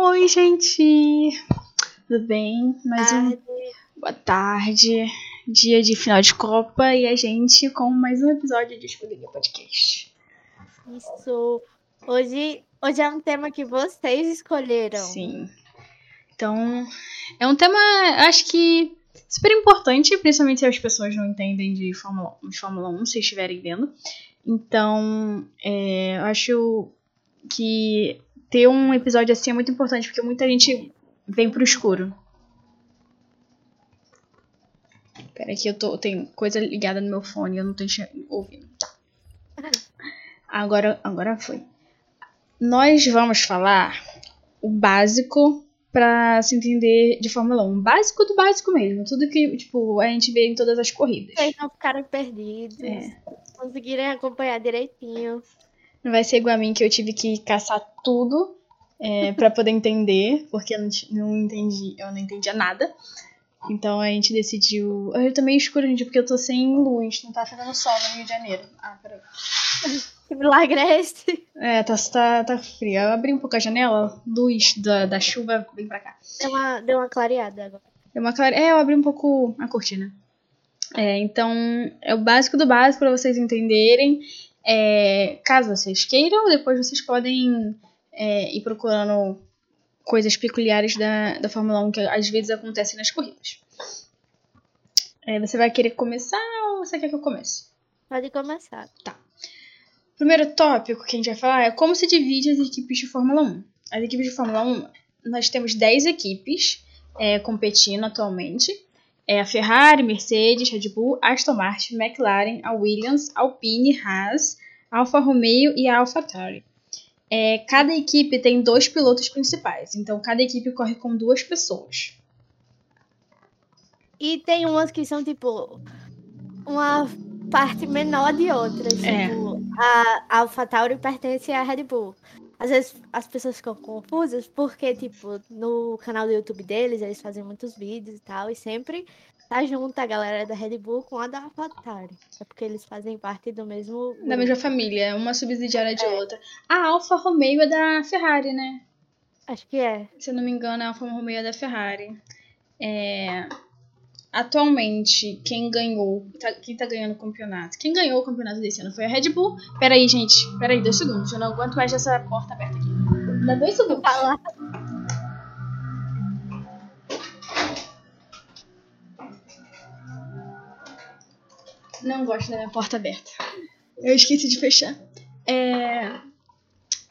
Oi, gente! Tudo bem? Mais um. Boa tarde. Dia de final de Copa e a gente com mais um episódio de Escuderia Podcast. Isso. Hoje, hoje é um tema que vocês escolheram. Sim. Então, é um tema, acho que super importante, principalmente se as pessoas não entendem de Fórmula, de Fórmula 1, se estiverem vendo. Então, é, acho que ter um episódio assim é muito importante, porque muita gente vem pro escuro. Pera que eu tô, tem coisa ligada no meu fone, eu não tô ouvindo. Tá. Agora, agora foi. Nós vamos falar o básico pra se entender de Fórmula 1. Básico do básico mesmo. Tudo que, tipo, a gente vê em todas as corridas. Vocês não ficaram perdidos. É. Conseguirem acompanhar direitinho. Não vai ser igual a mim que eu tive que caçar tudo é, para poder entender, porque eu não, não entendi, eu não entendia nada. Então a gente decidiu. Eu tô meio escuro, gente, porque eu tô sem luz, não tá fazendo sol no Rio de Janeiro. Ah, peraí. Que milagre é esse? É, tá, tá, tá frio. Eu abri um pouco a janela, luz da, da chuva vem pra cá. Deu uma, deu uma clareada agora. É uma clare... É, eu abri um pouco a cortina. É, então, é o básico do básico para vocês entenderem. É, caso vocês queiram, depois vocês podem é, ir procurando coisas peculiares da, da Fórmula 1 que às vezes acontecem nas corridas. É, você vai querer começar ou você quer que eu comece? Pode começar. Primeiro tópico que a gente vai falar é como se divide as equipes de Fórmula 1. As equipes de Fórmula 1, nós temos 10 equipes é, competindo atualmente. É a Ferrari, Mercedes, Red Bull, Aston Martin, McLaren, a Williams, Alpine, Haas, Alfa Romeo e a AlphaTauri. É, cada equipe tem dois pilotos principais, então cada equipe corre com duas pessoas. E tem umas que são, tipo, uma parte menor de outras. É. Tipo, a AlphaTauri pertence à Red Bull. Às vezes as pessoas ficam confusas porque, tipo, no canal do YouTube deles, eles fazem muitos vídeos e tal, e sempre tá junto a galera da Red Bull com a da AlphaTauri. É porque eles fazem parte do mesmo. Da mesma família, uma subsidiária de outra. A Alfa Romeo é da Ferrari, né? Acho que é. se eu não me engano, a Alfa Romeo é da Ferrari. É, atualmente, quem ganhou, tá- quem tá ganhando o campeonato? Quem ganhou o campeonato desse ano foi a Red Bull. Peraí, gente, peraí, dois segundos. Eu não aguento mais essa porta aberta aqui. Dá dois segundos. Fala. Não gosto da minha porta aberta. Eu esqueci de fechar. É,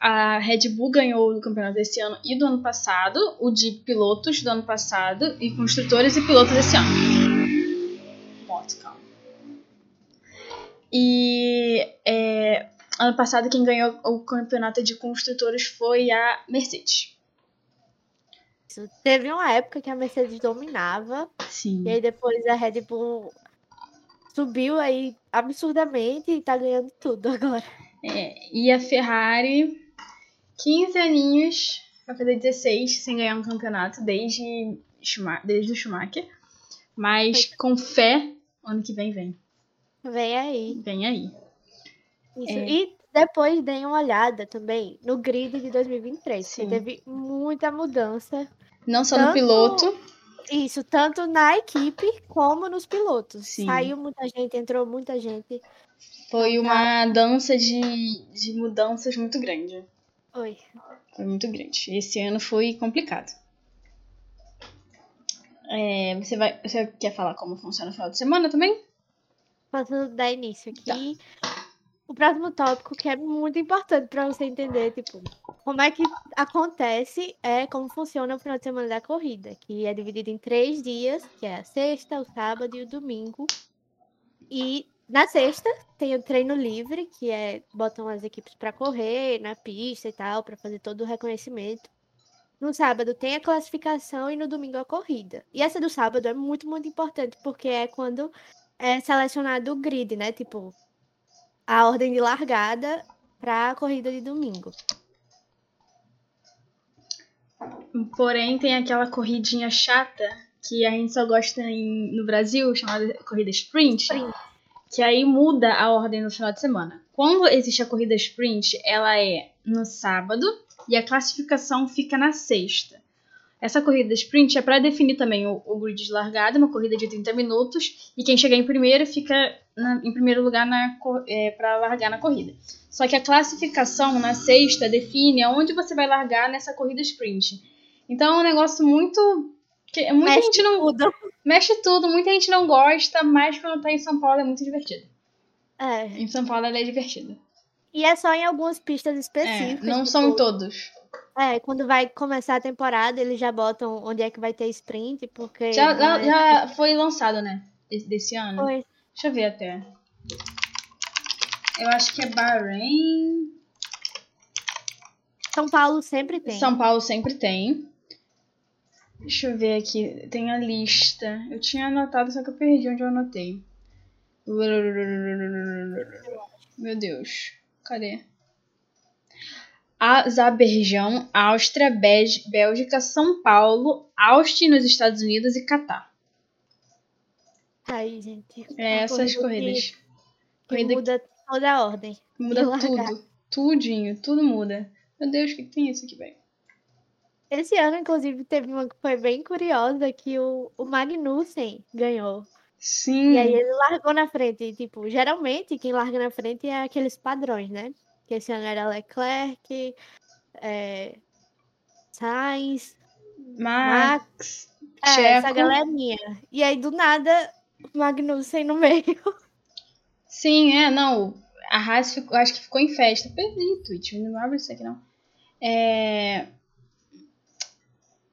a Red Bull ganhou o campeonato desse ano e do ano passado, o de pilotos do ano passado e construtores e pilotos desse ano. E é, ano passado quem ganhou o campeonato de construtores foi a Mercedes. Teve uma época que a Mercedes dominava, Sim. e aí depois a Red Bull subiu aí absurdamente e tá ganhando tudo agora. É, e a Ferrari, 15 aninhos, vai fazer 16 sem ganhar um campeonato desde, desde o Schumacher. Mas com fé, ano que vem vem. Vem aí. Vem aí. Isso. É. E depois deem uma olhada também no grid de 2023, Sim. teve muita mudança. Não só no Tanto- piloto, Isso, tanto na equipe como nos pilotos. Sim. Saiu muita gente, entrou muita gente. foi uma dança de, de mudanças muito grande. Oi. Foi muito grande. Esse ano foi complicado. É, você, vai, você quer falar como funciona o final de semana também? Posso dar início Tá. aqui. O próximo tópico que é muito importante para você entender, tipo, como é que acontece, é como funciona o final de semana da corrida, que é dividido em três dias, que é a sexta, o sábado e o domingo. E na sexta tem o treino livre, que é botam as equipes para correr na pista e tal, para fazer todo o reconhecimento. No sábado tem a classificação e no domingo a corrida. E essa do sábado é muito, muito importante, porque é quando é selecionado o grid, né? Tipo, a ordem de largada para a corrida de domingo. Porém, tem aquela corridinha chata que a gente só gosta em- no Brasil, chamada corrida sprint, Sprint. que aí muda a ordem no final de semana. quando existe a corrida sprint, ela é no sábado e a classificação fica na sexta. Essa corrida sprint é para definir também o, o, grid de largada, uma corrida de 30 minutos, e quem chegar em primeiro fica na, em primeiro lugar é, para largar na corrida. Só que a classificação na sexta define aonde você vai largar nessa corrida sprint. Então é um negócio muito. Que muita mexe gente não. Tudo. Mexe tudo, muita gente não gosta, mas quando tá em São Paulo é muito divertido. É. Em São Paulo ela é divertida. E é só em algumas pistas específicas. É, não tipo, são todos. É, quando vai começar a temporada, eles já botam onde é que vai ter sprint, porque. Já, já, é... já foi lançado, né? Desse ano. Foi. Deixa eu ver até. Eu acho que é Bahrein. São Paulo sempre tem. São Paulo sempre tem. Deixa eu ver aqui. Tem a lista. Eu tinha anotado, só que eu perdi onde eu anotei. Meu Deus. Cadê? Azerbaijão, Áustria, Bélgica, São Paulo, Austin nos Estados Unidos e Catar. Aí, gente. É essas corridas. Que, Corrida muda que... toda a ordem. Muda tudo. Tudinho, tudo muda. Meu Deus, o que, que tem isso aqui, velho? Esse ano, inclusive, teve uma que foi bem curiosa, que o, o Magnussen ganhou. Sim. E aí ele largou na frente. E, tipo, geralmente quem larga na frente é aqueles padrões, né? Que esse ano era Leclerc, é, Sainz, Max, Max é, essa galerinha. E aí, do nada, Magnussen no meio. Sim, é, não. A Haas ficou, acho que ficou em festa. Perdi, Twitch, não abre isso aqui não. É...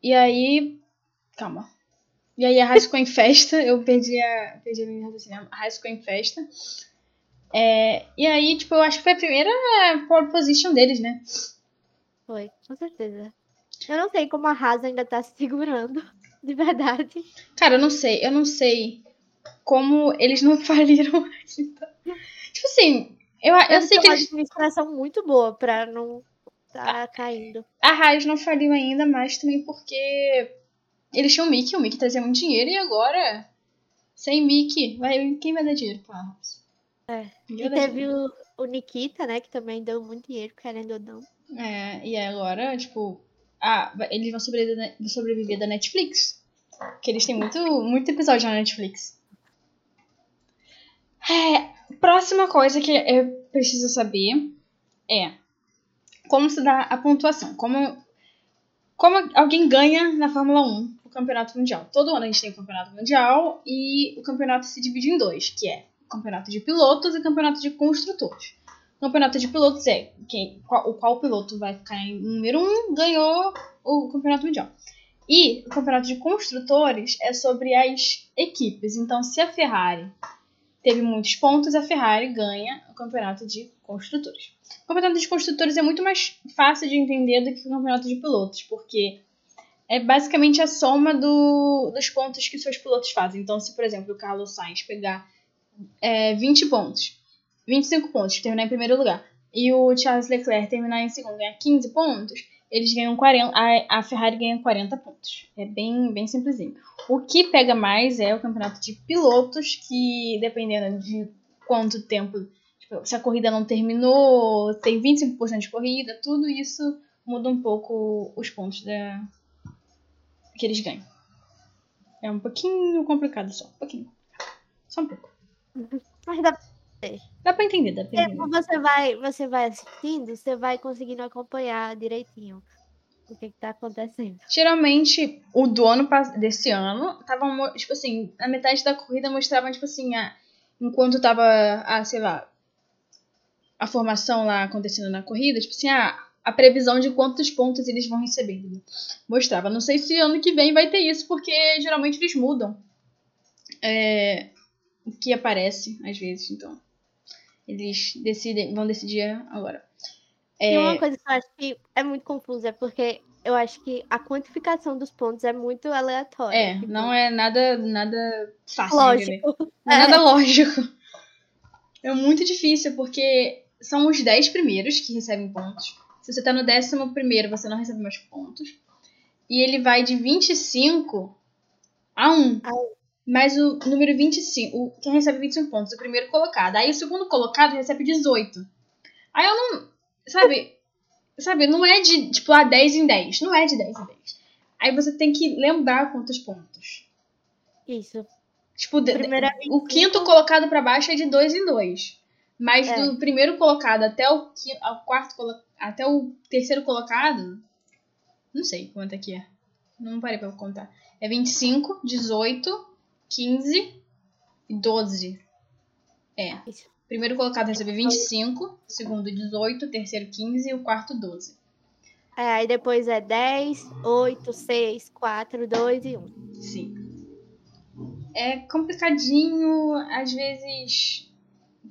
E aí. Calma. E aí a Haas ficou em festa. Eu perdi a. Perdi a minha raciocínio. A Haas ficou em festa. É... E aí, tipo, eu acho que foi a primeira pole position deles, né? Foi, com certeza. Eu não sei como a Haas ainda tá se segurando. De verdade. Cara, eu não sei. Eu não sei como eles não faliram ainda. Tipo assim, eu, eu sei que eles... uma administração muito boa pra não tá caindo. A Raiz não faliu ainda, mas também porque eles tinham o Mickey, o Mickey trazia muito dinheiro e agora, sem Mickey, vai, quem vai dar dinheiro pra Raiz? É. E teve o, o Nikita, né, que também deu muito dinheiro, querendo ou não. É, e agora, tipo, ah, eles vão sobreviver, sobreviver da Netflix. Porque eles têm muito, muito episódio na Netflix. É, próxima coisa que eu preciso saber é como se dá a pontuação. Como, como alguém ganha na Fórmula 1 o campeonato mundial. Todo ano a gente tem o campeonato mundial e o campeonato se divide em dois, que é o campeonato de pilotos e o campeonato de construtores. O campeonato de pilotos é quem, qual, o qual piloto vai ficar em número 1 um, ganhou o campeonato mundial. E o campeonato de construtores é sobre as equipes. Então, se a Ferrari teve muitos pontos, a Ferrari ganha o campeonato de construtores. O campeonato de construtores é muito mais fácil de entender do que o campeonato de pilotos, porque é basicamente a soma do, dos pontos que seus pilotos fazem. Então, se, por exemplo, o Carlos Sainz pegar é, 20 pontos, 25 pontos, terminar em primeiro lugar, e o Charles Leclerc terminar em segundo, ganhar 15 pontos, eles ganham 40, a, a Ferrari ganha 40 pontos. É bem, bem simplesinho. O que pega mais é o campeonato de pilotos, que dependendo de quanto tempo, tipo, se a corrida não terminou, tem 25% de corrida, tudo isso muda um pouco os pontos da, que eles ganham. É um pouquinho complicado só, um pouquinho. Só um pouco. Mas dá Dá pra entender, dá pra entender. Você vai, você vai assistindo, você vai conseguindo acompanhar direitinho o que, que tá acontecendo. Geralmente, o do ano desse ano, tava, tipo assim, na metade da corrida mostrava, tipo assim, a, enquanto tava, a, sei lá, a formação lá acontecendo na corrida, tipo assim, a, a previsão de quantos pontos eles vão recebendo. Mostrava. Não sei se ano que vem vai ter isso, porque geralmente eles mudam. É, o que aparece às vezes, então. Eles decidem, vão decidir agora. É... Tem uma coisa que eu acho que é muito confusa, porque eu acho que a quantificação dos pontos é muito aleatória. É, tipo... não é nada, nada fácil lógico. É. Nada lógico. É muito difícil, porque são os 10 primeiros que recebem pontos. Se você tá no décimo primeiro, você não recebe mais pontos. E ele vai de 25 a 1. mais o número 25, o, quem recebe 25 pontos, o primeiro colocado. Aí o segundo colocado recebe 18. Aí eu não, sabe, sabe, não é de, tipo, a 10 em 10, não é de 10 em 10. Aí você tem que lembrar quantos pontos. Isso. Tipo, é o 25. quinto colocado pra baixo é de 2 em 2. Mas É. do primeiro colocado até o, qui- ao quarto colo- até o terceiro colocado, não sei quanto é que é. Não parei pra contar. É 25, 18, 15 e 12. É. Primeiro colocado recebe 25, segundo 18, terceiro 15 e o quarto 12. É, aí depois é 10, 8, 6, 4, 2 e 1. Sim. É complicadinho, às vezes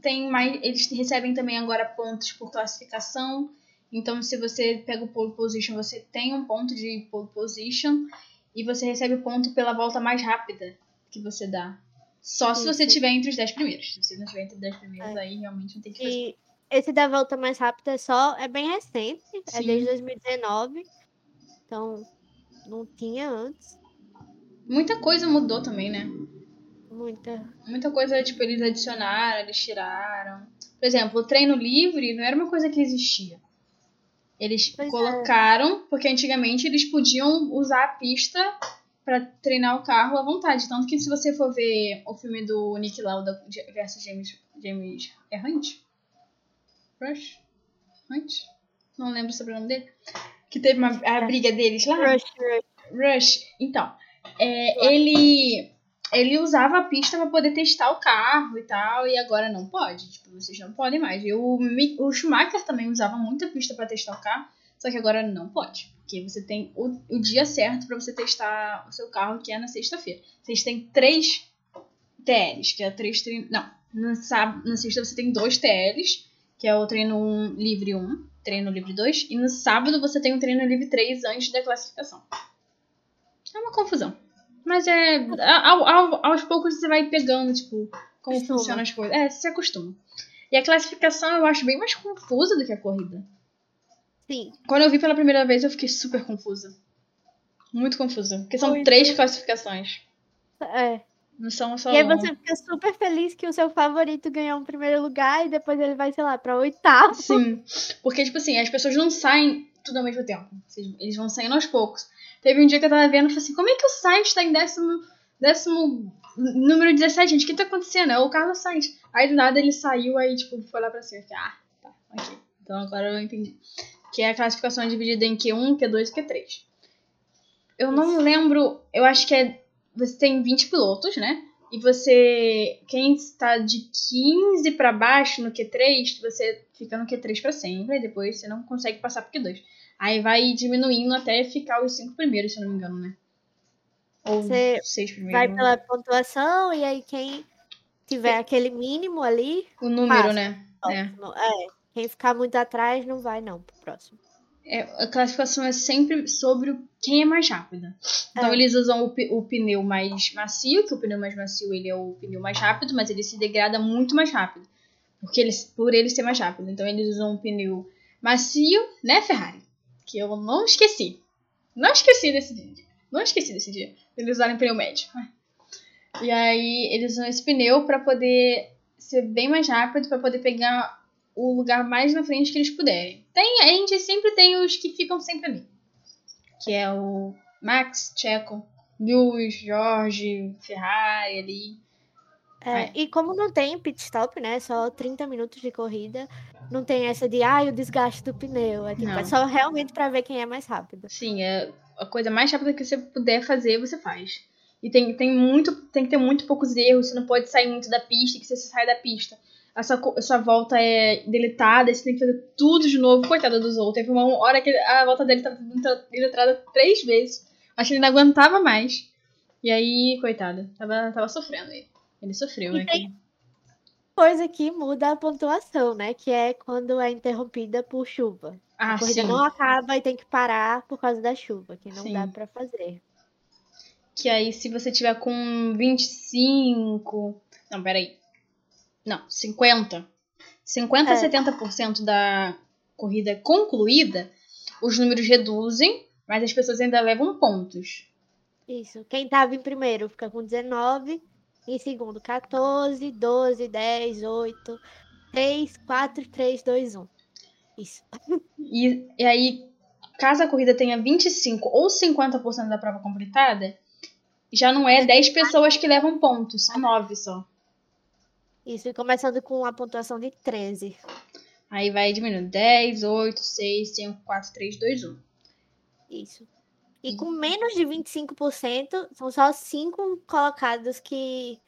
tem mais. Eles recebem também agora pontos por classificação. Então, se você pega o pole position, você tem um ponto de pole position e você recebe ponto pela volta mais rápida que você dá. Só se você estiver entre os 10 primeiros. Se você não estiver entre os 10 primeiros, É. aí realmente não tem o que fazer. E esse da volta mais rápida é só. É bem recente, é Sim. desde 2019. Então, não tinha antes. Muita coisa mudou também, né? Muita. Muita coisa, tipo, eles adicionaram, eles tiraram. Por exemplo, o treino livre não era uma coisa que existia. Eles Pois é. colocaram, porque antigamente eles podiam usar a pista pra treinar o carro à vontade. Tanto que se você for ver o filme do Nick Lauda versus James, James é Hunt? Rush? Hunt? Não lembro o sobrenome dele. Que teve uma, a É. briga deles lá. Rush, rush. Rush, então, é, ele ele usava a pista pra poder testar o carro e tal, e agora não pode. Tipo, vocês não podem mais. E o, o Schumacher também usava muita pista pra testar o carro, só que agora não pode. Porque você tem o, o dia certo pra você testar o seu carro, que é na sexta-feira. Vocês têm três TLs, que é três treinos. Não, na, na sexta você tem dois TLs, que é o treino 1 livre 1, treino livre 2, e no sábado você tem o treino livre 3 antes da classificação. É uma confusão. Mas é. Ao, ao- aos poucos você vai pegando, tipo, como funcionam as coisas. É, você se acostuma. E a classificação eu acho bem mais confusa do que a corrida. Sim. Quando eu vi pela primeira vez, eu fiquei super confusa. Muito confusa. Porque são Muito. três classificações. É. Não são só E aí você fica super feliz que o seu favorito ganhou o primeiro lugar e depois ele vai, sei lá, pra oitavo. Sim. Porque, tipo assim, as pessoas não saem tudo ao mesmo tempo. Eles vão saindo aos poucos. Teve um dia que eu tava vendo e falei assim, como é que o Sainz tá em décimo, décimo número 17, gente? O que tá acontecendo? É o Carlos Sainz. Aí do nada ele saiu, aí, tipo, foi lá pra cima. Eu fiquei, ah, tá, ok. Então agora eu entendi. Que é a classificação é dividida em Q1, Q2 e Q3. Eu não lembro, eu acho que é. Você tem 20 pilotos, né? E você. Quem está de 15 pra baixo no Q3, você fica no Q3 pra sempre. E depois você não consegue passar pro Q2. Aí vai diminuindo até ficar os 5 primeiros, se eu não me engano, né? Ou Você 6 primeiros. Vai pela pontuação e aí quem tiver aquele mínimo ali, O número, passa. né? É. É. Quem ficar muito atrás não vai não pro próximo. É, a classificação é sempre sobre quem é mais rápida. Então É. eles usam o, o pneu mais macio, que o pneu mais macio ele é o pneu mais rápido, mas ele se degrada muito mais rápido. Porque eles, por ele ser mais rápido. Então eles usam um pneu macio, né, Ferrari? Que eu não esqueci. Não esqueci desse dia. Não esqueci desse dia. Eles usaram pneu médio. E aí eles usam esse pneu pra poder ser bem mais rápido, pra poder pegar o lugar mais na frente que eles puderem. Tem, a gente sempre tem os que ficam sempre ali. Que é o Max, Checo, Lewis, Jorge, Ferrari ali. É, É. E como não tem pit stop, né? Só 30 minutos de corrida, não tem essa de ai, o desgaste do pneu. É, tipo, é só realmente pra ver quem é mais rápido. Sim, é a coisa mais rápida que você puder fazer, você faz. E tem, tem, muito, tem que ter muito poucos erros, você não pode sair muito da pista, que se você sai da pista, a sua, a sua volta é deletada, você tem que fazer tudo de novo. Coitada do Zou. Teve uma hora que a volta dele tava deletada três vezes. Acho que ele não aguentava mais. E aí, coitada, tava, tava sofrendo ele. Ele sofreu, E né? tem- Coisa que muda a pontuação, né? Que é quando é interrompida por chuva. Ah, a corrida sim. não acaba e tem que parar por causa da chuva, que não Sim. dá pra fazer. Que aí, se você tiver com 25. Não, peraí. Não, 50. 50 a É. 70% da corrida concluída, os números reduzem, mas as pessoas ainda levam pontos. Isso. Quem tava em primeiro fica com 19. Em segundo, 14, 12, 10, 8, 3, 4, 3, 2, 1. Isso. E, e aí, caso a corrida tenha 25 ou 50% da prova completada, já não é 10 pessoas que levam pontos, são 9 só. Isso, e começando com a pontuação de 13. Aí vai diminuindo 10, 8, 6, 5, 4, 3, 2, 1. Isso. E com menos de 25%, são só 5 colocados que,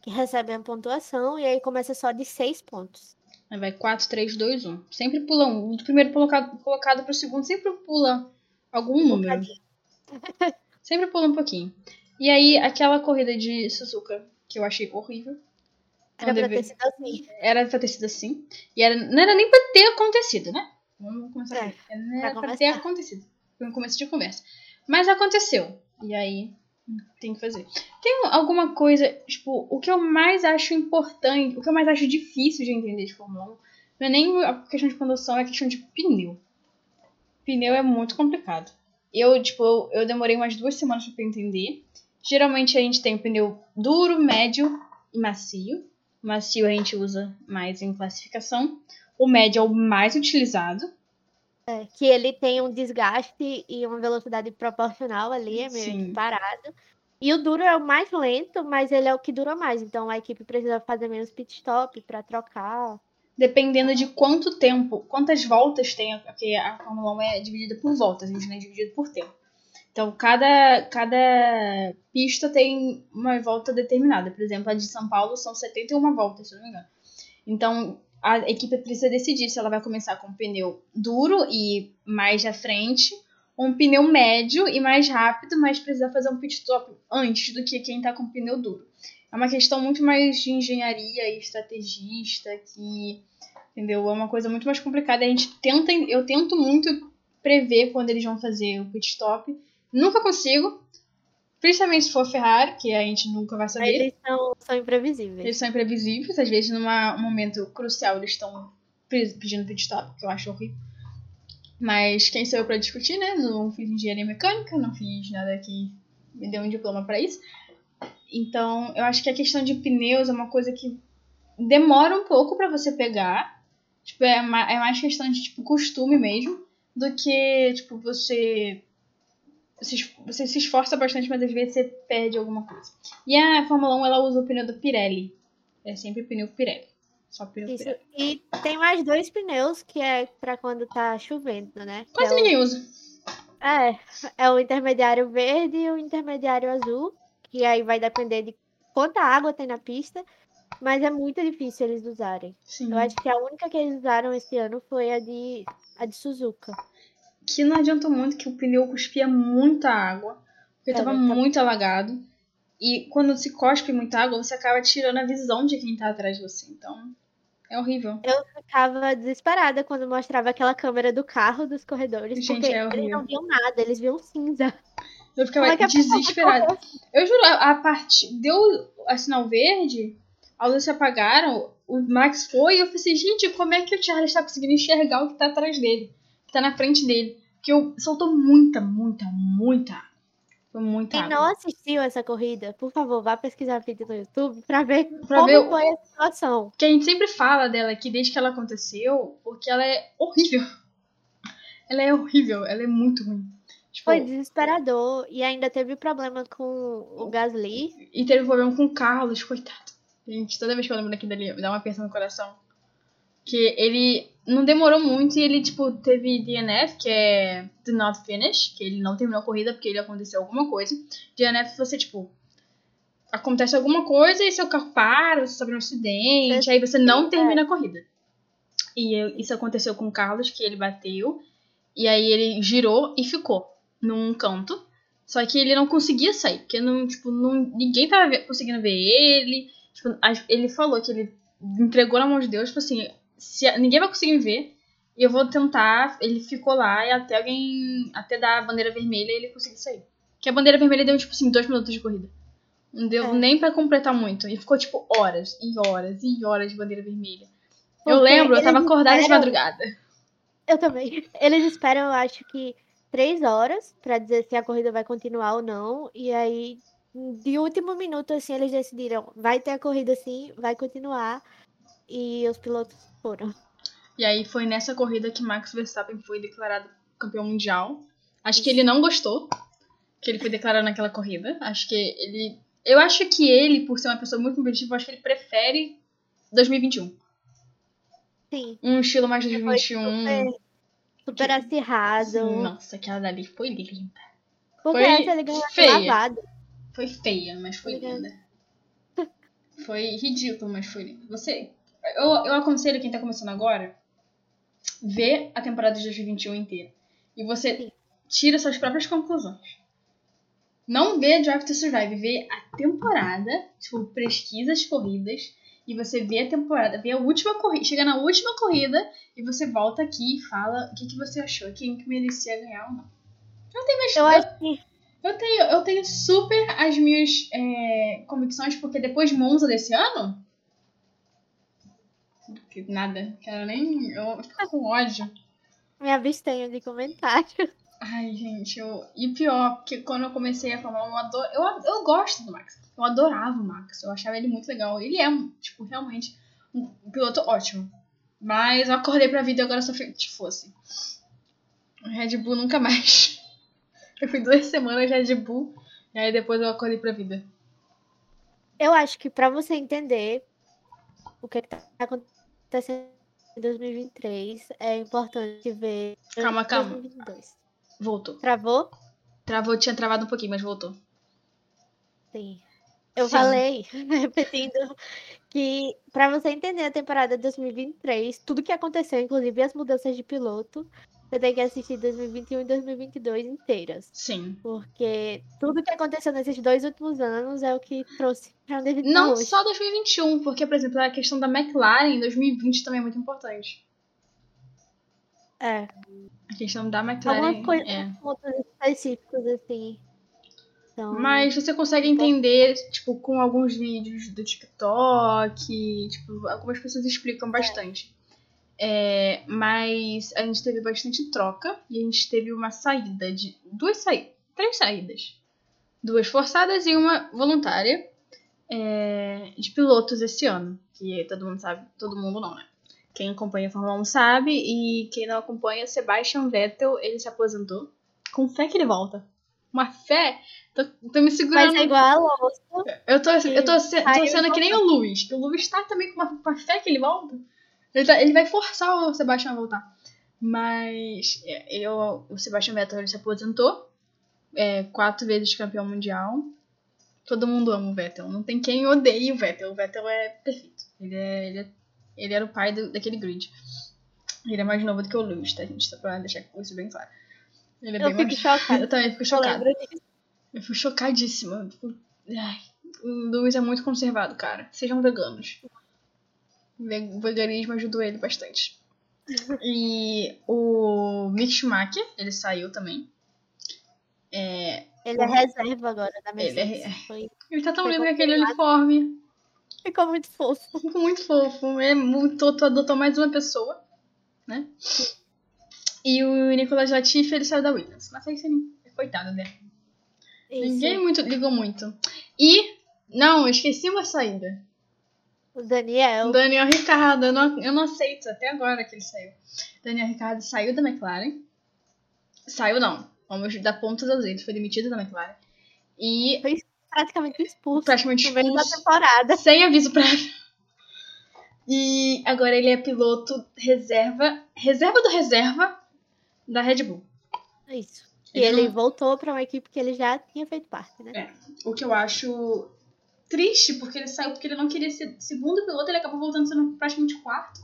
que recebem a pontuação, e aí começa só de 6 pontos. Aí vai 4, 3, 2, 1. Sempre pula um. Do primeiro colocado, colocado pro segundo, sempre pula algum Um número. Sempre pula um pouquinho. E aí, aquela corrida de Suzuka, que eu achei horrível. Era pra deve- ter sido assim. Era pra ter sido assim. E era, não era nem pra ter acontecido, né? Vamos começar É, aqui. Não pra era pra ter acontecido. Foi um começo de conversa. Mas aconteceu. E aí, tem que fazer. Tem alguma coisa, tipo, o que eu mais acho importante, o que eu mais acho difícil de entender de Fórmula 1, não é nem a questão de condução, é a questão de pneu. Pneu é muito complicado. Eu, tipo, eu, demorei umas duas semanas pra entender. Geralmente a gente tem pneu duro, médio e macio. O macio a gente usa mais em classificação. O médio é o mais utilizado. É, que ele tem um desgaste e uma velocidade proporcional ali, é meio Sim. parado. E o duro é o mais lento, mas ele é o que dura mais. Então a equipe precisa fazer menos pit stop para trocar. Dependendo de quanto tempo, quantas voltas tem, porque a Fórmula 1 é dividida por voltas, a gente não é dividido por tempo. Então, cada, cada pista tem uma volta determinada. Por exemplo, a de São Paulo são 71 voltas, se não me engano. Então, a equipe precisa decidir se ela vai começar com um pneu duro e mais à frente, ou um pneu médio e mais rápido, mas precisa fazer um pit stop antes do que quem tá com pneu duro. É uma questão muito mais de engenharia e estrategista, que, entendeu? É uma coisa muito mais complicada. A gente tenta, eu tento muito prever quando eles vão fazer o pit stop. Nunca consigo, principalmente se for Ferrari, que a gente nunca vai saber. Eles são, são imprevisíveis. Eles são imprevisíveis, às vezes num momento crucial eles estão pe- pedindo pit stop, que eu acho horrível. Mas quem sou eu pra discutir, né? Não fiz engenharia mecânica, não fiz nada que me deu um diploma pra isso. Então, eu acho que a questão de pneus é uma coisa que demora um pouco pra você pegar. Tipo, é, é mais questão de tipo costume mesmo do que tipo você você se esforça bastante, mas às vezes você perde alguma coisa. E a Fórmula 1 ela usa o pneu do Pirelli. É sempre pneu Pirelli. Só pneu Isso. Pirelli. E tem mais dois pneus que é para quando tá chovendo, né? Quase é o- ninguém usa. É, é o intermediário verde e o intermediário azul, que aí vai depender de quanta água tem na pista, mas é muito difícil eles usarem. Sim. Eu acho que a única que eles usaram esse ano foi a de, a de Suzuka. Que não adiantou muito que o pneu cuspia muita água. Porque É, tava tá- muito alagado. E quando se cospe muita água, você acaba tirando a visão de quem tá atrás de você. Então, é horrível. Eu ficava desesperada quando mostrava aquela câmera do carro dos corredores, Gente, porque é eles horrível. não viam nada, eles viam cinza. Eu ficava é desesperada. Eu juro, a, a parte. Deu a sinal verde, a luz se apagaram, o Max foi e eu pensei, gente, como é que o Charles tá conseguindo enxergar o que tá atrás dele? Que tá na frente dele. Porque eu soltou muita, muita, muita água. Foi muita Quem água. não assistiu essa corrida, por favor, vá pesquisar vídeo no YouTube pra ver Pra como ver o- foi a situação. Porque a gente sempre fala dela aqui desde que ela aconteceu, porque ela é horrível. Ela é horrível, ela é muito ruim. Tipo, Foi desesperador e ainda teve problema com o Gasly. E teve problema com o Carlos, coitado. Gente, toda vez que eu lembro daquilo dali, me dá uma aperto no coração. Que ele não demorou muito e ele, tipo, teve DNF, que é Do Not Finish, que ele não terminou a corrida porque ele aconteceu alguma coisa. DNF você, tipo, acontece alguma coisa e seu carro para, você sofre um acidente, aí você não É. termina a corrida. E isso aconteceu com o Carlos, que ele bateu, e aí ele girou e ficou num canto. Só que ele não conseguia sair, porque não, tipo, não, ninguém tava conseguindo ver ele. Tipo, ele falou que ele entregou na mão de Deus, tipo assim, se ninguém vai conseguir me ver, e eu vou tentar. Ele ficou lá e até alguém. Até dar a bandeira vermelha ele conseguiu sair. Que a bandeira vermelha deu, tipo assim, dois minutos de corrida. Não deu É. nem pra completar muito. E ficou, tipo, horas e horas e horas de bandeira vermelha. Eu Porque lembro, eu tava acordada de esperam- madrugada. Eu também. Eles esperam, eu acho que três horas pra dizer se a corrida vai continuar ou não. E aí, de último minuto, assim, eles decidiram, vai ter a corrida sim, vai continuar. E os pilotos foram. E aí foi nessa corrida que Max Verstappen foi declarado campeão mundial. Acho que ele não gostou que ele foi declarado naquela corrida. Acho que ele. Eu acho que ele, por ser uma pessoa muito competitiva, acho que ele prefere 2021. Sim. Um estilo mais Foi 2021. super, super acirrado. Nossa, aquela dali foi linda. Porque foi essa ele ganhou feia. lavado. Foi feia, mas foi linda. Foi ridículo, mas foi linda. Você. Eu, eu aconselho quem tá começando agora ver a temporada de 2021 inteira. E você tira suas próprias conclusões. Não vê Drive to Survive, vê a temporada, tipo, pesquisa as corridas, e você vê a temporada, vê a última corrida, chega na última corrida, e você volta aqui e fala o que, que você achou, quem que merecia ganhar ou não. Não tem mais Eu acho que eu tenho, eu tenho super as minhas é, convicções, porque depois de Monza desse ano. Que Nada, quero nem. Eu fico com ódio. me abstenho de comentário. Ai, gente, eu. E pior, porque quando eu comecei a 1, eu, eu, eu gosto do Max. Eu adorava o Max. Eu achava ele muito legal. Ele é, tipo, realmente um piloto ótimo. Mas eu acordei pra vida e agora só fui, se fosse. Red Bull nunca mais. Eu fui duas semanas de Red Bull. E aí depois eu acordei pra vida. Eu acho que pra você entender o que, que tá acontecendo em 2023, é importante ver Calma, calma. 2022. Voltou. Travou? Travou, tinha travado um pouquinho, mas voltou. Sim. Eu Sim. falei, repetindo, que pra você entender a temporada de 2023, tudo que aconteceu, inclusive as mudanças de piloto, você tem que assistir 2021 e 2022 inteiras. Sim. Porque tudo que aconteceu nesses dois últimos anos é o que trouxe pra onde tá Não hoje. só 2021, porque, por exemplo, a questão da McLaren em 2020 também é muito importante. É, A questão da McLaren. algumas coisas, é. pontos específicos, assim. Então, Mas você consegue entender, tipo, com alguns vídeos do TikTok, tipo, algumas pessoas explicam bastante. É, mas a gente teve bastante troca e a gente teve uma saída de. duas saídas. Três saídas. Duas forçadas e uma voluntária é, de pilotos esse ano. Que todo mundo sabe. Todo mundo não, né? Quem acompanha a Fórmula 1 sabe, e quem não acompanha, Sebastian Vettel, ele se aposentou. Com fé que ele volta. Uma fé. Tô, tô me segurando. Mas é igual a Alonso. Eu tô, eu tô, saiu tô sendo que nem o Luiz. Que o Luiz tá também com uma, com uma fé que ele volta. Ele, tá- ele vai forçar o Sebastian a voltar. Mas é, ele, o o Sebastian Vettel ele se aposentou. É, quatro vezes campeão mundial. Todo mundo ama o Vettel. Não tem quem odeie o Vettel. O Vettel é perfeito. Ele, é, ele, é- ele era o pai do- daquele grid. Ele é mais novo do que o Lewis, tá, gente? Só pra deixar isso bem claro. Ele é Eu bem fico mais... chocada. Eu também fico Eu chocada. Eu chocadíssima. Eu fico- Ai, o Luiz é muito conservado, cara. Sejam veganos. O veganismo ajudou ele bastante. E o Mick Schumacher, ele saiu também. É, Ele é reserva agora da Ele é- Mercedes. Foi- ele tá tão lindo com aquele uniforme. Ficou muito fofo. Ficou muito fofo. É muito, adotou mais uma pessoa, né? E o Nicolas Latifi, ele saiu da Williams. Mas aí você nem... Coitado? Isso. Ninguém muito, ligou muito. E, não, eu esqueci uma saída. O Daniel. Daniel Ricardo, eu não, eu não aceito até agora que ele saiu. Daniel Ricardo saiu da McLaren. Saiu não. Vamos dar pontos aos ele. Foi demitido da McLaren. E Foi praticamente expulso praticamente no meio da expulso, temporada. sem aviso prévio. E agora ele é piloto reserva. Reserva do reserva da Red Bull. Isso. E Ele ele voltou pra uma equipe que ele já tinha feito parte, né? É. O que eu acho triste, porque ele saiu porque ele não queria ser segundo piloto, ele acabou voltando sendo praticamente quarto.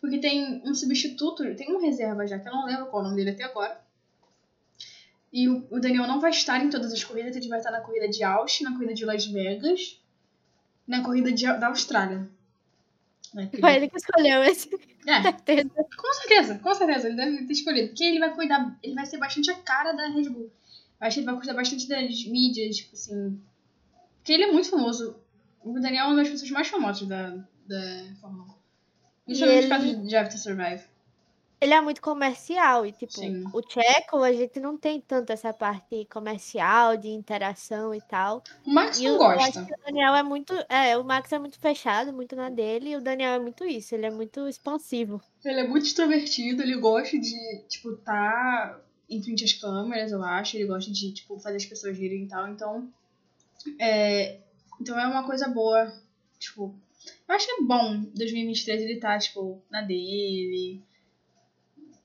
Porque tem um substituto, tem um reserva já, que eu não lembro qual é o nome dele até agora. E o, o Daniel não vai estar em todas as corridas, ele vai estar na corrida de Austin, na corrida de Las Vegas, na corrida de, da Austrália. Que Foi ele- ele que escolheu esse. É, certeza. com certeza, com certeza, ele deve ter escolhido. Porque ele vai cuidar, ele vai ser bastante a cara da Red Bull. Eu acho que ele vai cuidar bastante das mídias, tipo assim. Porque ele é muito famoso. O Daniel é uma das pessoas mais famosas da, da Fórmula 1. Principalmente por causa ele- de Drive to Survive. ele é muito comercial e, tipo, Sim. o Checo, a gente não tem tanto essa parte comercial, de interação e tal. O Max E não acho gosta. o Daniel é muito. É, o Max é muito fechado, muito na dele, e o Daniel é muito isso, ele é muito expansivo. Ele é muito extrovertido, ele gosta de, tipo, tá em frente às câmeras, eu acho. Ele gosta de, tipo, fazer as pessoas rirem e tal. Então, é... Então é uma coisa boa. Tipo, eu acho que é bom 2023 ele tá, tipo, na dele.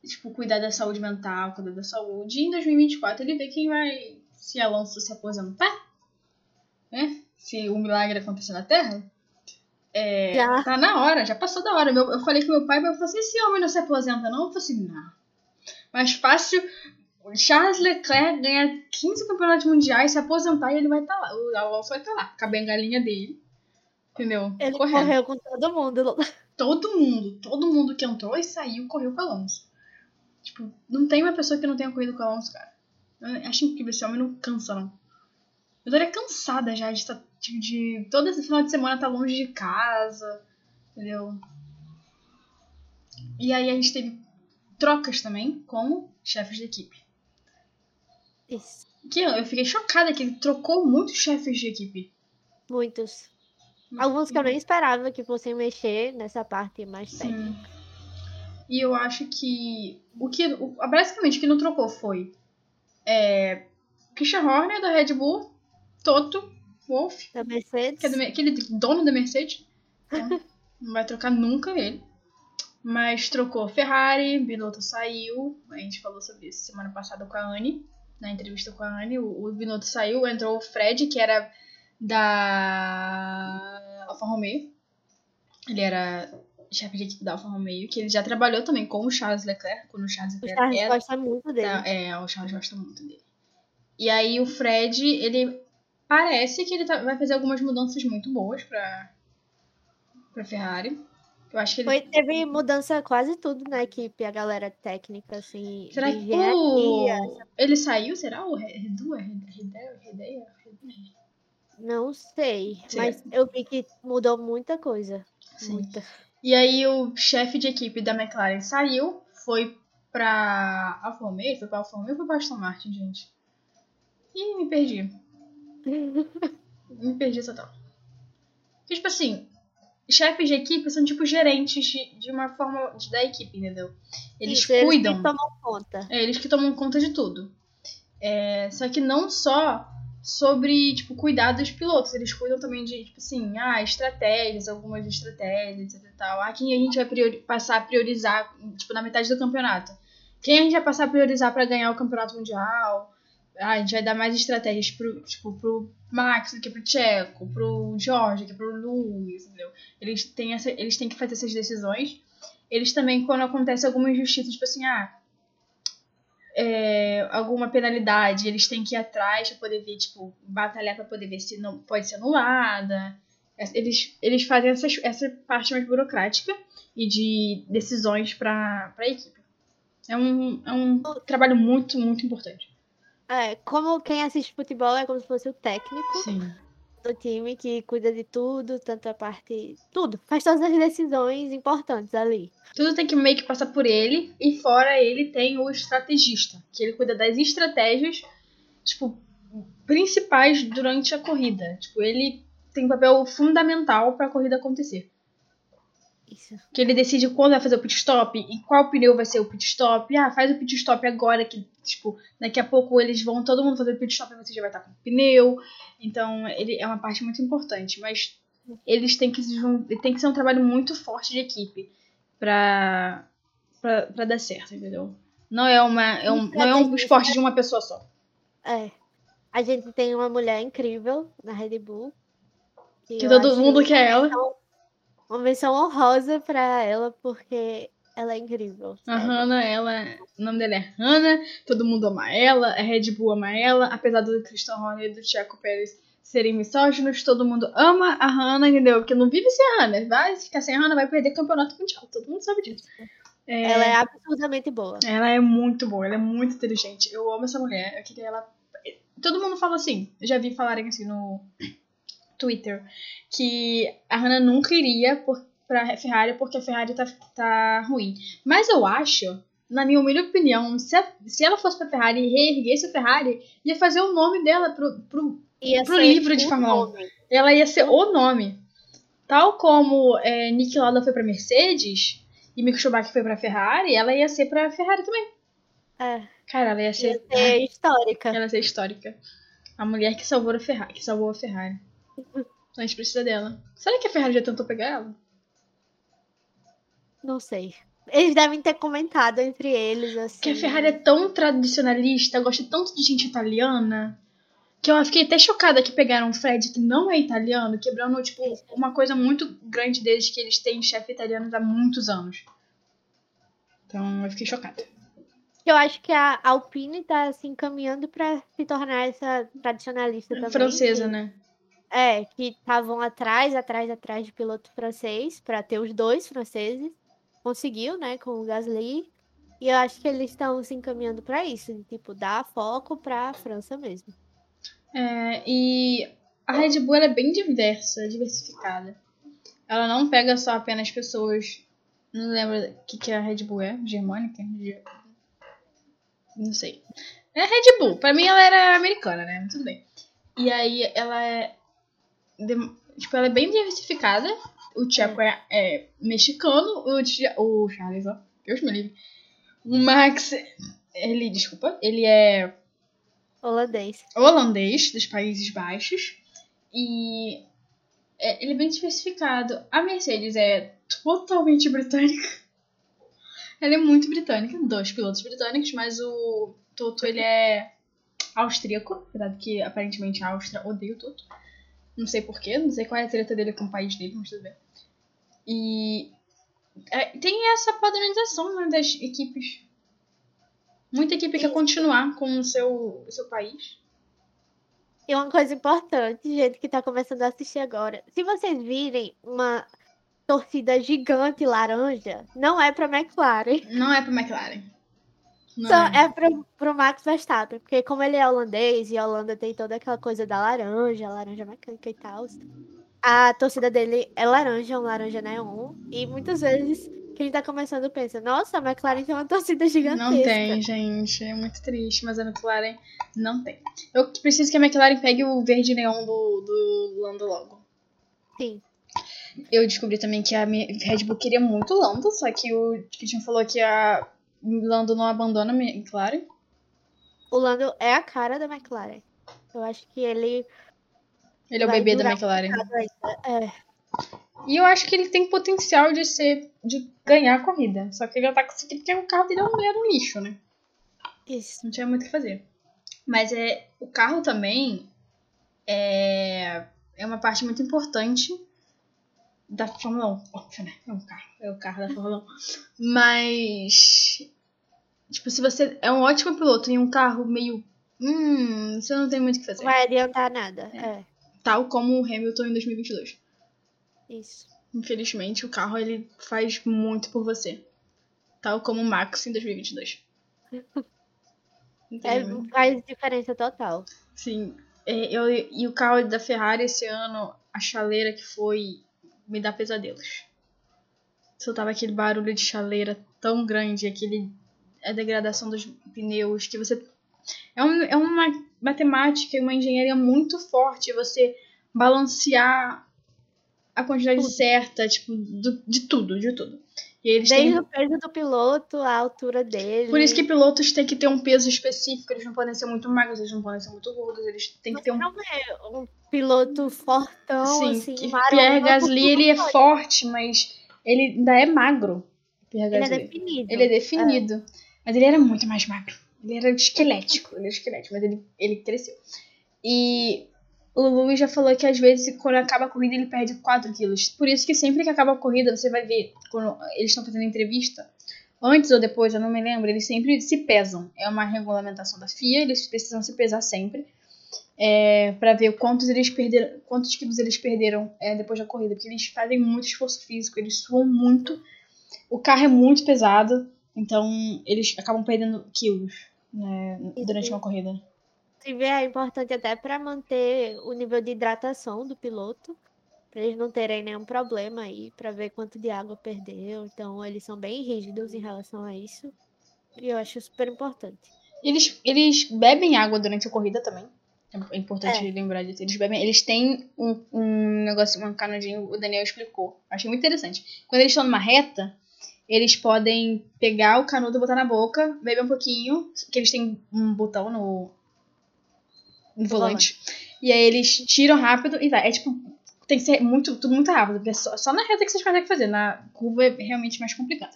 Tipo, cuidar da saúde mental, cuidar da saúde. E em 2024 ele vê quem vai, se Alonso se aposentar, né? Se o milagre acontecer na Terra. É, Já. Tá na hora, já passou da hora. Meu- eu falei com meu pai, meu pai falou assim: esse homem não se aposenta, não? Eu falei assim: não. Mais fácil Charles Leclerc ganhar 15 campeonatos mundiais, se aposentar e ele vai estar lá. O Alonso vai estar lá, com a bengalinha dele. Entendeu? Ele Correndo. correu com todo mundo. Todo mundo, todo mundo que entrou e saiu correu com o Alonso. Tipo, não tem uma pessoa que não tenha corrido com o Alonso, cara. Eu acho incrível, esse homem não cansa, não. Eu estaria cansada já de, tá, de, de todo esse final de semana estar longe de casa, entendeu? E aí a gente teve trocas também com chefes de equipe. Isso. Que eu eu fiquei chocada que ele trocou muitos chefes de equipe. Muitos. Alguns que eu nem esperava que fossem mexer nessa parte mais técnica. Sim. E eu acho que o que o, basicamente o que não trocou foi é, Christian Horner da Red Bull, Toto Wolff, Da Mercedes. que é do, aquele dono da Mercedes. Então, não vai trocar nunca ele. Mas trocou Ferrari, Binotto saiu. A gente falou sobre isso semana passada com a Anne, na entrevista com a Anne. O, o Binotto saiu, entrou o Fred, que era da Alfa Romeo. Ele era chefe de equipe da Alfa Romeo, que ele já trabalhou também com o Charles Leclerc, quando o Charles O Leclerc Charles era gosta muito dele. Tá, é, o Charles gosta muito dele. E aí o Fred, ele parece que ele tá- vai fazer algumas mudanças muito boas pra, pra Ferrari. Eu acho que ele. Foi, teve mudança quase tudo na equipe, a galera técnica, assim. Será que o... ele saiu? Será o Redu? Redeia? Redeia? Não sei, Sim. mas eu vi que mudou muita coisa. Sim. Muita. E aí o chefe de equipe da McLaren saiu, foi pra Alfa Romeo, foi pra Alfa Romeo ou foi pra Aston Martin, gente? Ih, me perdi. Me perdi total. Porque, tipo assim, chefes de equipe são tipo gerentes de, de uma forma de- da equipe, entendeu? Eles Isso, eles cuidam. que tomam conta. É eles que tomam conta de tudo. É, só que não só sobre, tipo, cuidar dos pilotos. Eles cuidam também de, tipo assim, ah, estratégias, algumas estratégias, etc e tal. Ah, quem a gente vai priori- passar a priorizar, tipo, na metade do campeonato. Quem a gente vai passar a priorizar pra ganhar o campeonato mundial. Ah, a gente vai dar mais estratégias pro, tipo, pro Max do que pro Checo, pro Jorge, que pro Lewis, entendeu? Eles têm, essa, eles têm que fazer essas decisões. Eles também, quando acontece alguma injustiça, tipo assim, ah, é, alguma penalidade, eles têm que ir atrás pra poder ver, tipo, batalhar pra poder ver se não pode ser anulada. Eles, eles fazem essa, essa parte mais burocrática e de decisões pra, pra equipe. É um, é um trabalho muito, muito importante. É, como quem assiste futebol é como se fosse o técnico Sim. do time que cuida de tudo, tanto a parte. Tudo. Faz todas as decisões importantes ali. Tudo tem que meio que passar por ele. E fora ele tem o estrategista, que ele cuida das estratégias, tipo, principais durante a corrida. Tipo, ele tem um papel fundamental para a corrida acontecer. Isso. Que ele decide quando vai fazer o pit stop e qual pneu vai ser o pit stop. Ah, faz o pit stop agora que, tipo, daqui a pouco eles vão todo mundo fazer o pit stop e você já vai estar com o pneu. Então, ele é uma parte muito importante, mas eles têm que tem que ser um trabalho muito forte de equipe pra, pra, pra dar certo, entendeu? Não é uma é um, não é um esporte de uma pessoa só. É. A gente tem uma mulher incrível na Red Bull. Que eu todo mundo quer ela. Uma menção honrosa pra ela, porque ela é incrível. A sério. Hannah, ela, o nome dela é Hannah, todo mundo ama ela, a Red Bull ama ela, apesar do Christian Horner e do Checo Pérez serem misóginos, todo mundo ama a Hannah, entendeu? Porque não vive sem a Hannah, vai ficar sem a Hannah, vai perder campeonato mundial, todo mundo sabe disso. É, Ela é absurdamente boa. ela é muito boa, ela é muito inteligente, eu amo essa mulher, eu queria ela... Todo mundo fala assim, eu já vi falarem assim no Twitter, que a Hannah nunca iria por, pra Ferrari porque a Ferrari tá, tá ruim. Mas eu acho, na minha humilde opinião, se, a- se ela fosse pra Ferrari e reerguesse a Ferrari, ia fazer o nome dela pro, pro, Ia Pro livro de Fórmula 1. nome. ela ia ser o nome. Tal como é, Nick Lauda foi pra Mercedes e Mick Schumacher foi pra Ferrari, ela ia ser pra Ferrari também. É, Cara, ela ia ia ser, ser histórica. ela ia ser histórica. A mulher que salvou a Ferrari, que salvou a Ferrari. A gente precisa dela. Será que a Ferrari já tentou pegar ela? Não sei. Eles devem ter comentado entre eles, assim. Porque a Ferrari é tão tradicionalista, gosta tanto de gente italiana, que eu fiquei até chocada que pegaram um Fred que não é italiano, quebrando, tipo, uma coisa muito grande deles, que eles têm chefe italiano há muitos anos. Então, eu fiquei chocada. Eu acho que a Alpine tá se encaminhando pra se tornar essa tradicionalista também. Francesa, que- né? É, que estavam atrás, atrás, atrás de piloto francês, pra ter os dois franceses. Conseguiu, né, com o Gasly. E eu acho que eles estão se encaminhando pra isso, de, tipo, dar foco pra França mesmo. É, e a Red Bull é bem diversa, diversificada. Ela não pega só apenas pessoas. Não lembro o que, que a Red Bull é? Germânica? Ge- Não sei. É a Red Bull. Pra mim ela era americana, né? Tudo bem. E aí ela é. Tipo, ela é bem diversificada. O Tcheco é, é mexicano. O, o Charles, ó. Deus me livre. O Max. Ele, desculpa. Ele é Holandês. holandês dos Países Baixos e é, ele é bem diversificado. A Mercedes é totalmente britânica. Ela é muito britânica, dois pilotos britânicos, mas o Toto ele é austríaco, apesar de que aparentemente a Áustria odeia o Toto. Não sei porquê, não sei qual é a treta dele com o país dele, mas tudo bem. E é, tem essa padronização né, das equipes. Muita equipe quer continuar com o seu, o seu país. E uma coisa importante, gente que tá começando a assistir agora. Se vocês virem uma torcida gigante laranja, não é pra McLaren. Não é pro McLaren. É. pro, pro Max Verstappen, porque como ele é holandês e a Holanda tem toda aquela coisa da laranja, laranja mecânica e tal, a torcida dele é laranja, um laranja neon, e muitas vezes quem tá começando pensa, nossa, a McLaren tem uma torcida gigantesca. Não tem, gente. É muito triste, mas a McLaren não tem. Eu preciso que a McLaren pegue o verde neon do, do Lando logo. Sim. Eu descobri também que a Red Bull queria muito o Lando, só que o Christian falou que a Lando não abandona a McLaren. O Lando é a cara da McLaren. Eu acho que ele Ele é o bebê da McLaren. é, E eu acho que ele tem potencial de ser. de ganhar a corrida. Só que ele já tá conseguindo porque o carro dele era um lixo, né? isso. Não tinha muito o que fazer. Mas é, o carro também é, é uma parte muito importante da Fórmula 1. Óbvio, né? É um carro. É o carro da Fórmula 1. Mas. Tipo, se você é um ótimo piloto em um carro meio. Hum, você não tem muito o que fazer. Não vai adiantar nada. É, Tal como o Hamilton em 2022. isso. Infelizmente, o carro ele faz muito por você. Tal como o Max em 2022. Não tem É, faz diferença total. Sim. É, eu, e o carro da Ferrari esse ano, a chaleira que foi, me dá pesadelos. Soltava aquele barulho de chaleira tão grande, aquele a degradação dos pneus, que você. É, um, é uma matemática e uma engenharia muito forte você balancear a quantidade certa, tipo, do- de tudo, de tudo. Desde têm. o peso do piloto, a altura dele. Por isso que pilotos têm que ter um peso específico, eles não podem ser muito magros, eles não podem ser muito gordos, eles têm que Você ter um não é um piloto fortão, Sim, assim, que maromba, Pierre Gasly ele é forte, mas ele ainda é magro. Pierre Ele é Gasly. definido. Ele é definido. Mas ele era muito mais magro. Ele era esquelético. Ele era esquelético, mas ele, ele cresceu. E o Lewis já falou que às vezes, quando acaba a corrida, ele perde 4 quilos. Por isso que sempre que acaba a corrida, você vai ver, quando eles estão fazendo entrevista, antes ou depois, eu não me lembro, eles sempre se pesam. É uma regulamentação da FIA, eles precisam se pesar sempre. É, para ver quantos eles perderam, quantos quilos eles perderam é, depois da corrida, porque eles fazem muito esforço físico, eles suam muito, o carro é muito pesado, então eles acabam perdendo quilos né, durante uma corrida. Inclusive, é importante até para manter o nível de hidratação do piloto. Pra eles não terem nenhum problema aí, pra ver quanto de água perdeu. Então, eles são bem rígidos em relação a isso. E eu acho super importante. Eles, eles bebem água durante a corrida também. É importante É. lembrar disso. Eles bebem. Eles têm um, um negócio, um canudinho, o Daniel explicou. Achei muito interessante. Quando eles estão numa reta, eles podem pegar o canudo, botar na boca, beber um pouquinho, que eles têm um botão no, no volante. E aí eles tiram rápido e vai. É tipo, tem que ser muito, tudo muito rápido, porque é só, só na reta que vocês conseguem fazer. Na curva é realmente mais complicado.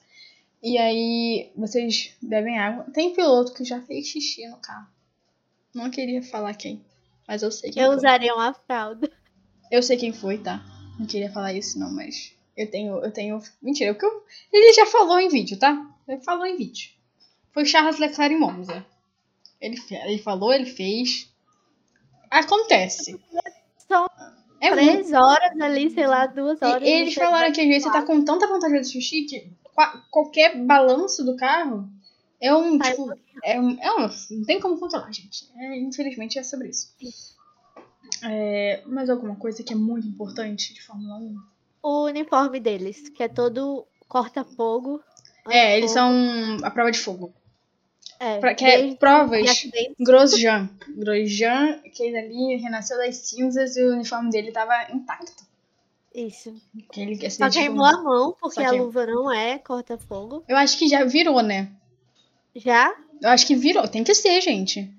E aí vocês bebem água. Tem piloto que já fez xixi no carro. Não queria falar quem, mas eu sei quem Eu foi. usaria uma fralda. Eu sei quem foi, tá? Não queria falar isso não, mas eu tenho, eu tenho, mentira, o que eu, ele já falou em vídeo, tá? Ele falou em vídeo. Foi Charles Leclerc em Monza. Ele, ele falou, ele fez. Acontece. São É muito Três horas ali, sei lá, duas E horas. eles você falaram que às vezes você tá com tanta vontade de xixi que qua- qualquer balanço do carro é um, Sai tipo, é um, é um, não tem como controlar, gente. É, infelizmente é sobre isso. É, mais alguma coisa que é muito importante de Fórmula 1? O uniforme deles, que é todo corta-fogo. É, eles anti-fogo. são a prova de fogo. É, Pra- que é provas. Grosjean. Grosjean, que ele ali renasceu das cinzas e o uniforme dele tava intacto. Isso. Que ele que Só acidentou. queimou a mão, porque Só a luva não é corta-fogo. Eu acho que já virou, né? Já? Eu acho que virou. Tem que ser, gente.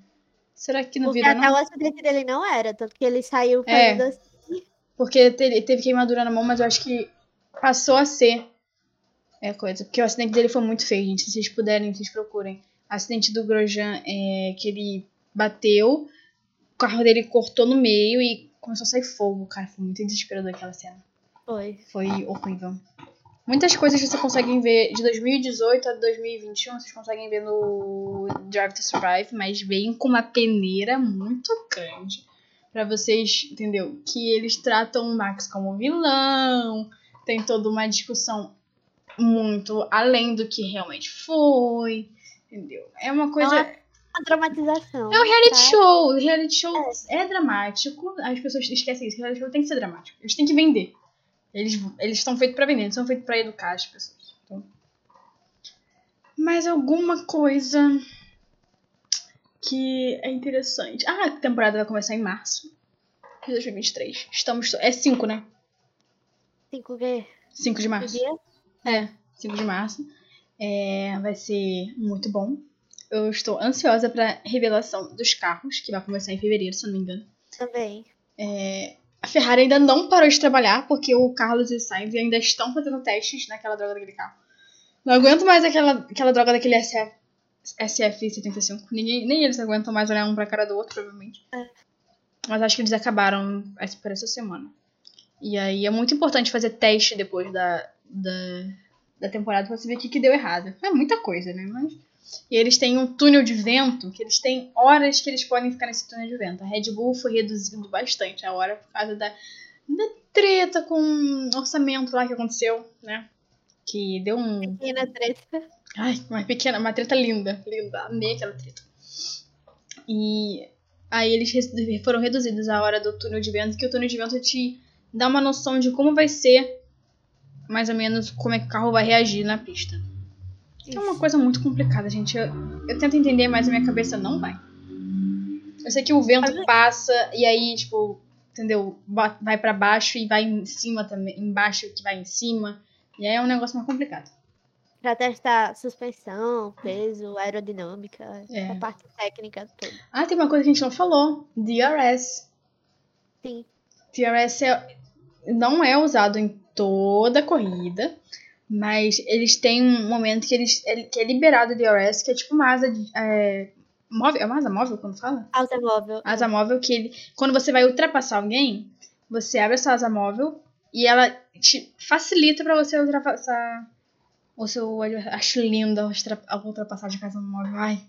Será que não Porque virou, até não? o acidente dele não era, tanto que ele saiu É. fazendo assim. Porque teve, teve queimadura na mão, mas eu acho que passou a ser é coisa. Porque o acidente dele foi muito feio, gente. Se vocês puderem, vocês procurem. Acidente do Grosjean é que ele bateu, o carro dele cortou no meio e começou a sair fogo. Cara, foi muito desesperador aquela cena. Foi. Foi horrível. Muitas coisas vocês conseguem ver de 2018 a 2021, vocês conseguem ver no Drive to Survive, mas vem com uma peneira muito grande. Pra vocês, entendeu? Que eles tratam o Max como vilão, tem toda uma discussão muito além do que realmente foi, entendeu? É uma coisa. uma- Uma dramatização. É um reality tá? show. O reality show é. dramático. As pessoas esquecem isso. O reality show tem que ser dramático. Eles têm que vender. Eles eles estão feitos pra vender, não são feitos pra educar as pessoas. Então... Mais alguma coisa que é interessante. Ah, a temporada vai começar em março de 2023. Estamos. É 5, né? Cinco que 5 de março. dia? É, 5 de março. É, vai ser muito bom. Eu estou ansiosa pra revelação dos carros, que vai começar em fevereiro, se eu não me engano. Também. A Ferrari ainda não parou de trabalhar, porque o Carlos e o Sainz ainda estão fazendo testes naquela droga daquele carro. Não aguento mais aquela, aquela droga daquele SF, SF75. Ninguém, nem eles aguentam mais olhar um pra cara do outro, provavelmente. É. Mas acho que eles acabaram por essa semana. E aí é muito importante fazer teste depois da, da, da temporada pra você ver o que, que deu errado. É muita coisa, né? Mas... E eles têm um túnel de vento, que eles têm horas que eles podem ficar nesse túnel de vento. A Red Bull foi reduzindo bastante a hora por causa da, da treta com o orçamento lá que aconteceu, né? Que deu um. Pequena treta. Ai, uma pequena, uma treta linda, linda. Amei aquela treta. E aí eles foram reduzidos a hora do túnel de vento, que o túnel de vento te dá uma noção de como vai ser, mais ou menos, como é que o carro vai reagir na pista. É uma coisa muito complicada, gente. Eu, eu tento entender, mas a minha cabeça não vai. Eu sei que o vento Mas- passa e aí, tipo, entendeu? Vai pra baixo e vai em cima também, embaixo que vai em cima. E aí é um negócio mais complicado. Pra testar suspensão, peso, aerodinâmica, É. a parte técnica toda. Ah, tem uma coisa que a gente não falou. DRS. Sim. DRS é, não é usado em toda a corrida, mas eles têm um momento que, eles, ele- que é liberado o DRS, que é tipo uma asa de, é, móvel. É uma asa móvel quando fala? Asa móvel. Asa móvel que ele, quando você vai ultrapassar alguém, você abre essa asa móvel e ela te facilita pra você ultrapassar o seu. Acho linda a ultra- a ultrapassagem com asa móvel. Ai,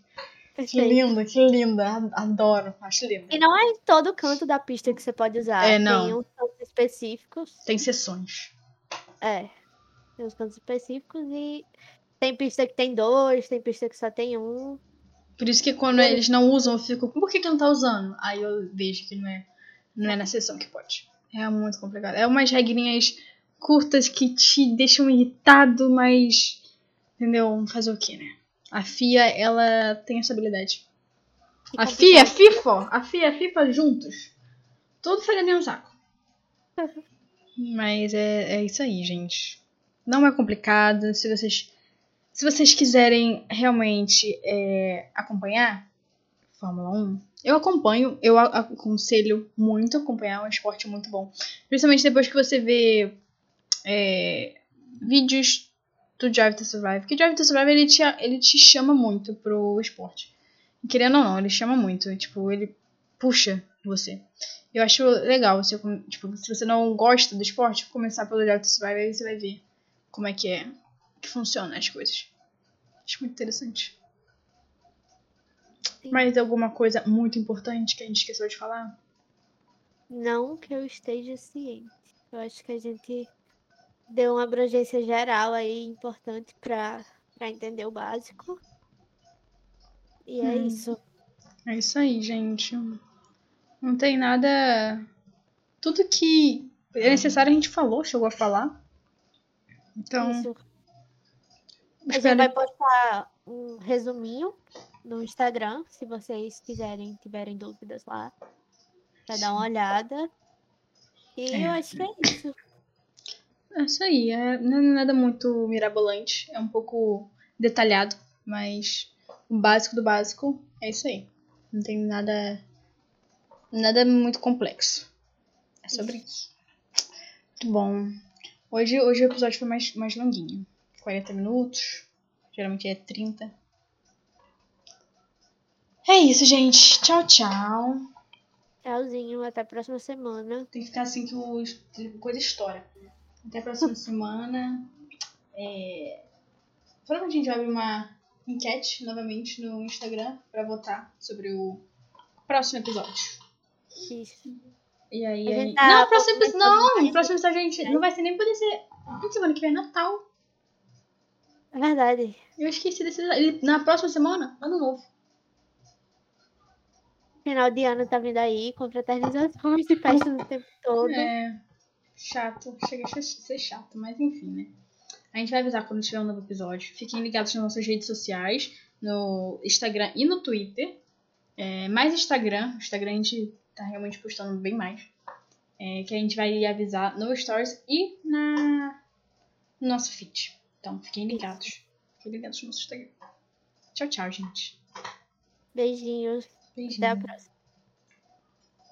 que linda, que linda. Adoro, acho linda. E não é em todo canto da pista que você pode usar. É, não. Tem uns cantos específicos. Tem sessões. É. Tem uns cantos específicos e tem pista que tem dois, tem pista que só tem um. Por isso que quando eles não usam, eu fico, por que, que não tá usando? Aí eu vejo que não é, não é na sessão que pode. É muito complicado. É umas regrinhas curtas que te deixam irritado, mas. Entendeu? Fazer o quê, né? A FIA, ela tem essa habilidade. Que A complicado. FIA, a FIFA, a FIA, a FIFA juntos. Tudo dentro do saco. Mas é, é isso aí, gente. Não é complicado. Se vocês, se vocês quiserem realmente é, acompanhar Fórmula 1, eu acompanho. Eu aconselho muito acompanhar. É um esporte muito bom. Principalmente depois que você vê é, vídeos do Drive to Survive. Porque Drive to Survive ele te, ele te chama muito pro esporte. Querendo ou não, ele chama muito. Tipo, ele puxa você. Eu acho legal, você, com- tipo, se você não gosta do esporte, começar pelo to Survive, aí você vai ver como é que é, que funciona as coisas. Acho muito interessante. Sim. Mais alguma coisa muito importante que a gente esqueceu de falar? Não que eu esteja ciente. Eu acho que a gente deu uma abrangência geral aí importante para para entender o básico. E é Hum. isso. É isso aí, gente. Não tem nada. Tudo que é necessário a gente falou, chegou a falar. Então, isso. A gente vai postar um resuminho no Instagram, se vocês quiserem, tiverem dúvidas lá, para dar uma olhada. E É. eu acho que é isso. É isso aí, é, não é nada muito mirabolante, é um pouco detalhado, mas o básico do básico é isso aí. Não tem nada nada muito complexo. É sobre isso. Muito bom. Hoje, hoje o episódio foi mais, mais longuinho. 40 minutos. Geralmente é 30. É isso, gente. Tchau, tchau. Tchauzinho, até a próxima semana. Tem que ficar assim que o que coisa estoura. Até a próxima semana. É... Provavelmente a gente vai abrir uma enquete novamente no Instagram pra votar sobre o próximo episódio. Isso. E aí. A aí- tá Não, o próximo episódio. Não, mais o próximo episódio a gente não vai ser nem poder ser. Na semana que vem é Natal. É verdade. Eu esqueci desse. ele- Na próxima semana, ano novo. Final de ano tá vindo aí, confraternizações e festas o tempo todo. É. Chato. Chega a ser chato, mas enfim, né? A gente vai avisar quando tiver um novo episódio. Fiquem ligados nas nossas redes sociais, no Instagram e no Twitter. É, mais Instagram. Instagram a gente tá realmente postando bem mais. É, que a gente vai avisar no Stories e na no nosso feed. Então, fiquem ligados. Fiquem ligados no nosso Instagram. Tchau, tchau, gente. Beijinhos. Beijinho. Até a próxima.